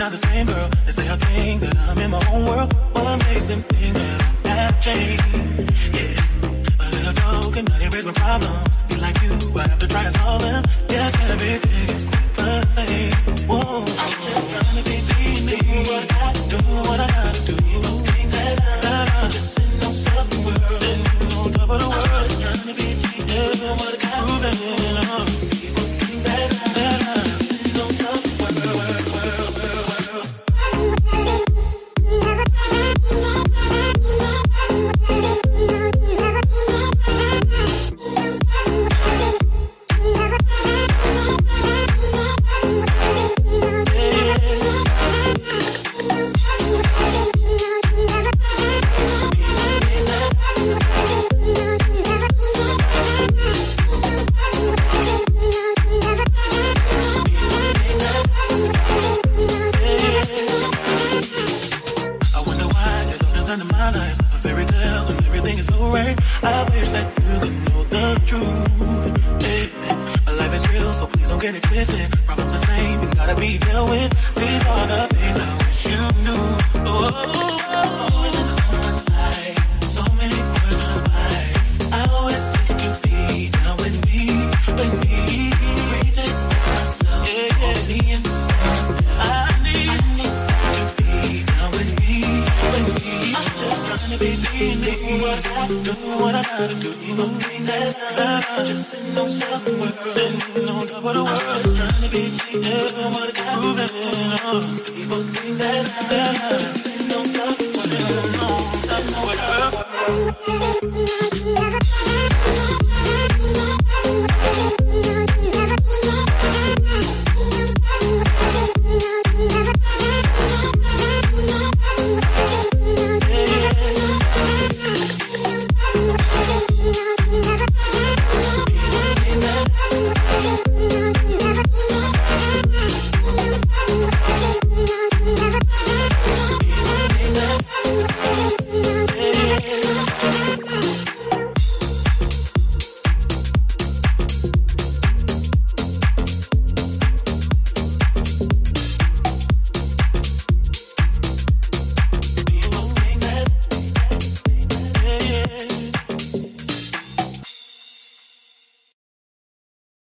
not the same girl. They say I think that I'm in my own world. What makes them think that I have changed? Yeah, a little dog can not erase my problems. Be like you, I have to try and solve them. Yes, everything is quite the same. Whoa, my. A fairy tale and everything is so right. I wish that you could know the truth. Hey, my life is real, so please don't get it twisted. Problems the same and gotta be dealt with. These are the things I trying be me, do what I do, what I gotta do. Gon' think that I'm just sitting no world, sitting on top of the world. Trying to be me, do what I gotta do. People think that I'm just sitting on top of the world, on